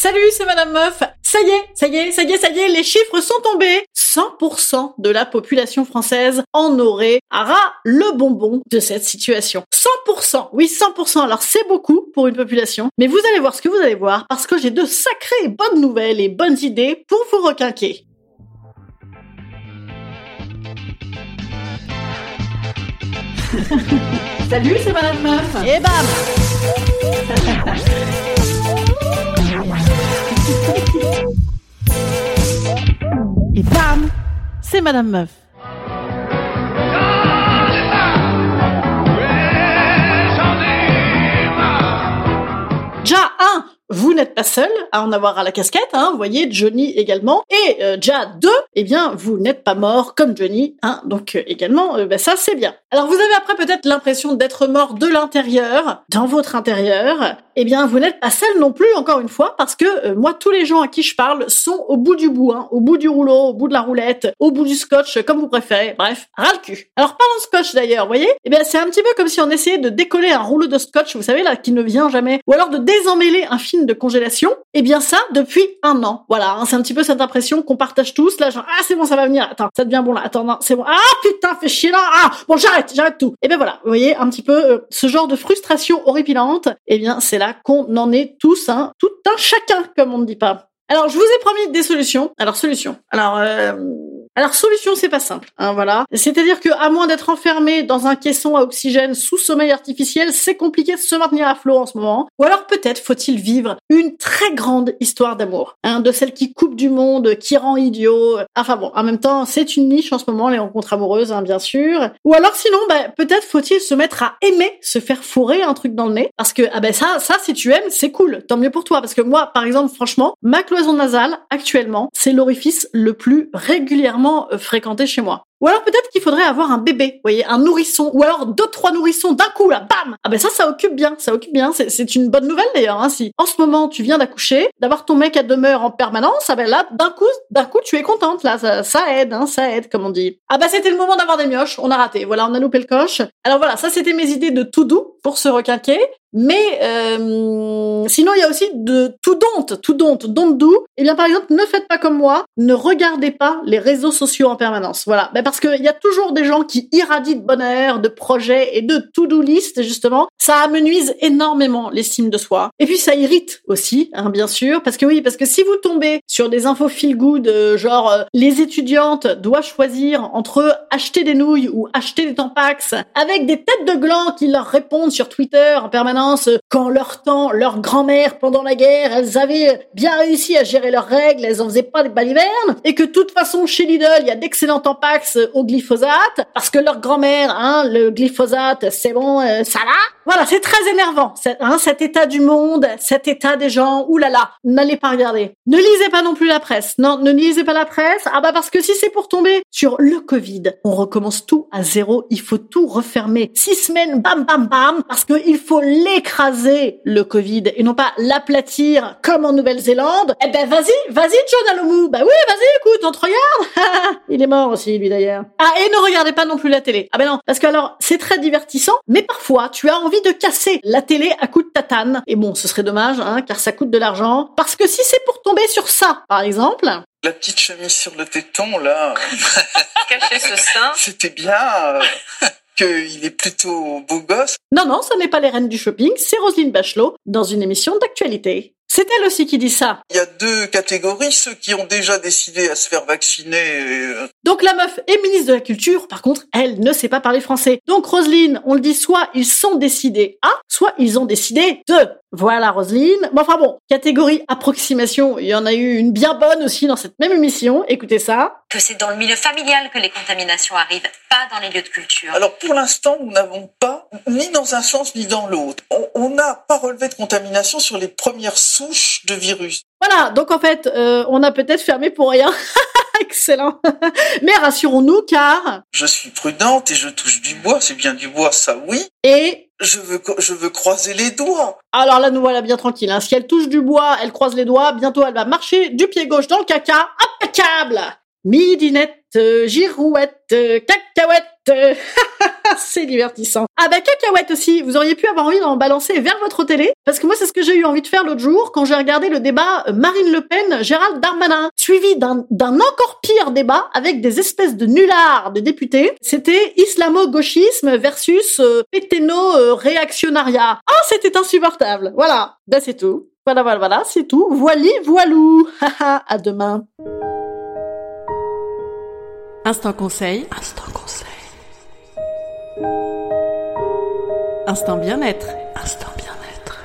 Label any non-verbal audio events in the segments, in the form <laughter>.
Salut, c'est Madame Meuf. Ça y est, ça y est, ça y est, ça y est, les chiffres sont tombés. 100% de la population française en aurait ras le bonbon de cette situation. 100%, oui 100%. Alors c'est beaucoup pour une population, mais vous allez voir ce que vous allez voir parce que j'ai de sacrées bonnes nouvelles et bonnes idées pour vous requinquer. <laughs> Salut, c'est Madame Meuf. Et bam <laughs> C'est Madame Meuf. Déjà, un, vous n'êtes pas seul à en avoir à la casquette, hein, vous voyez, Johnny également. Et euh, déjà, deux, eh bien, vous n'êtes pas mort comme Johnny, hein, donc euh, également, euh, bah, ça c'est bien. Alors vous avez après peut-être l'impression d'être mort de l'intérieur, dans votre intérieur. Eh bien, vous n'êtes pas seul non plus, encore une fois, parce que euh, moi, tous les gens à qui je parle sont au bout du bout, hein, au bout du rouleau, au bout de la roulette, au bout du scotch, comme vous préférez. Bref, ras le cul. Alors parlons scotch d'ailleurs, vous voyez? Eh bien, c'est un petit peu comme si on essayait de décoller un rouleau de scotch, vous savez là, qui ne vient jamais, ou alors de désemmêler un film de congélation. Eh bien ça, depuis un an. Voilà, hein, c'est un petit peu cette impression qu'on partage tous. Là, genre ah c'est bon, ça va venir. Attends, ça devient bon là. Attends, non, c'est bon. Ah putain, fais chier là. Ah bon, j'arrête, j'arrête tout. Et ben voilà, vous voyez un petit peu euh, ce genre de frustration horripilante. Eh bien, c'est là qu'on en est tous, hein, tout un chacun, comme on ne dit pas. Alors, je vous ai promis des solutions. Alors, solutions. Alors, euh, alors solution, c'est pas simple, hein, voilà. C'est-à-dire que à moins d'être enfermé dans un caisson à oxygène sous sommeil artificiel, c'est compliqué de se maintenir à flot en ce moment. Ou alors peut-être faut-il vivre une très grande histoire d'amour, hein, de celle qui coupe du monde, qui rend idiot. Enfin bon, en même temps, c'est une niche en ce moment les rencontres amoureuses, hein, bien sûr. Ou alors sinon, bah, peut-être faut-il se mettre à aimer se faire fourrer un truc dans le nez, parce que ah ben ça, ça si tu aimes, c'est cool, tant mieux pour toi. Parce que moi, par exemple, franchement, ma cloison nasale actuellement, c'est l'orifice le plus régulièrement euh, fréquenté chez moi. Ou alors peut-être qu'il faudrait avoir un bébé, voyez, un nourrisson, ou alors deux trois nourrissons d'un coup là, bam. Ah ben ça, ça occupe bien, ça occupe bien. C'est une bonne nouvelle d'ailleurs. Hein, si en ce moment tu viens d'accoucher, d'avoir ton mec à demeure en permanence, ah ben là, d'un coup, d'un coup, tu es contente là, ça, ça aide, hein, ça aide, comme on dit. Ah ben c'était le moment d'avoir des mioches, on a raté. Voilà, on a loupé le coche. Alors voilà, ça c'était mes idées de tout doux pour se requinquer. Mais euh, sinon, il y a aussi de tout don't, tout don't, don't do. Eh bien, par exemple, ne faites pas comme moi, ne regardez pas les réseaux sociaux en permanence. Voilà, ben, parce qu'il y a toujours des gens qui irradient de bonheur, de projets et de to-do list, justement. Ça amenuise énormément l'estime de soi. Et puis, ça irrite aussi, hein, bien sûr, parce que oui, parce que si vous tombez sur des infos feel good, euh, genre euh, les étudiantes doivent choisir entre acheter des nouilles ou acheter des tampax, avec des têtes de gland qui leur répondent sur Twitter en permanence quand leur temps, leur grand-mère pendant la guerre, elles avaient bien réussi à gérer leurs règles, elles en faisaient pas des balivernes, et que de toute façon chez Lidl, il y a d'excellents tampax au glyphosate, parce que leur grand-mère, hein, le glyphosate, c'est bon, euh, ça va. Voilà, c'est très énervant, hein, cet état du monde, cet état des gens, oulala, n'allez pas regarder. Ne lisez pas non plus la presse, non, ne lisez pas la presse, ah bah parce que si c'est pour tomber sur le Covid, on recommence tout à zéro, il faut tout refermer. Six semaines, bam bam bam, parce qu'il faut écraser le Covid et non pas l'aplatir comme en Nouvelle-Zélande, eh ben vas-y, vas-y John Alomou. Bah oui, vas-y, écoute, on te regarde. <laughs> Il est mort aussi lui d'ailleurs. Ah et ne regardez pas non plus la télé. Ah ben non, parce que alors c'est très divertissant, mais parfois tu as envie de casser la télé à coups de tatane. Et bon, ce serait dommage, hein, car ça coûte de l'argent. Parce que si c'est pour tomber sur ça, par exemple, la petite chemise sur le téton, là. <laughs> Cacher ce sein. C'était bien. euh, <laughs> qu'il est plutôt beau gosse. Non, non, ce n'est pas les reines du shopping, c'est Roselyne Bachelot dans une émission d'actualité. C'est elle aussi qui dit ça. Il y a deux catégories, ceux qui ont déjà décidé à se faire vacciner. euh, Donc la meuf est ministre de la Culture, par contre, elle ne sait pas parler français. Donc Roselyne, on le dit, soit ils sont décidés à, soit ils ont décidé de. Voilà Roselyne. Bon, enfin bon, catégorie approximation, il y en a eu une bien bonne aussi dans cette même émission. Écoutez ça. que c'est dans le milieu familial que les contaminations arrivent, pas dans les lieux de culture. Alors pour l'instant, nous n'avons pas, ni dans un sens ni dans l'autre, on- n'a pas relevé de contamination sur les premières souches de virus. Voilà, donc en fait, euh, on a peut-être fermé pour rien. <laughs> <laughs> Excellent. <laughs> Mais rassurons-nous car... Je suis prudente et je touche du bois, c'est bien du bois, ça oui. Et Je veux, co- je veux croiser les doigts. Alors là, nous voilà bien tranquille. Hein. Si elle touche du bois, elle croise les doigts, bientôt elle va marcher du pied gauche dans le caca. Impeccable Midinette, euh, girouette, euh, cacahuète. <laughs> <laughs> c'est divertissant. Ah bah cacahuète aussi, vous auriez pu avoir envie d'en balancer vers votre télé Parce que moi, c'est ce que j'ai eu envie de faire l'autre jour quand j'ai regardé le débat euh, Marine Le Pen, Gérald Darmanin, suivi d'un encore pire débat avec des espèces de nullards de députés. C'était islamo-gauchisme versus euh, péténo-réactionnariat. Ah, c'était insupportable. Voilà, bah c'est tout. Voilà, voilà, voilà, c'est tout. Voili, voilou. Haha, <laughs> à demain. Instant conseil. Instant bien-être. Instant bien-être.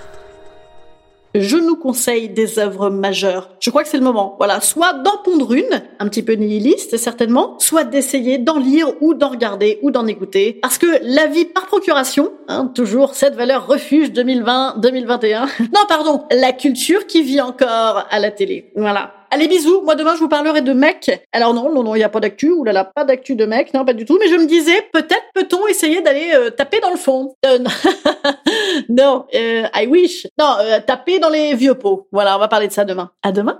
je nous conseille des œuvres majeures. Je crois que c'est le moment. Voilà, soit d'en pondre une, un petit peu nihiliste certainement, soit d'essayer d'en lire ou d'en regarder ou d'en écouter. Parce que la vie par procuration, hein, toujours cette valeur refuge 2020-2021. <laughs> non, pardon, la culture qui vit encore à la télé. Voilà. Allez, bisous. Moi, demain, je vous parlerai de mecs. Alors non, non, non, il n'y a pas d'actu. Ouh là là, pas d'actu de mec. Non, pas du tout. Mais je me disais, peut-être peut-on essayer d'aller euh, taper dans le fond. Euh, non <laughs> euh, I wish. Non, euh, taper dans les vieux pots. Voilà, on va parler de ça demain. À demain.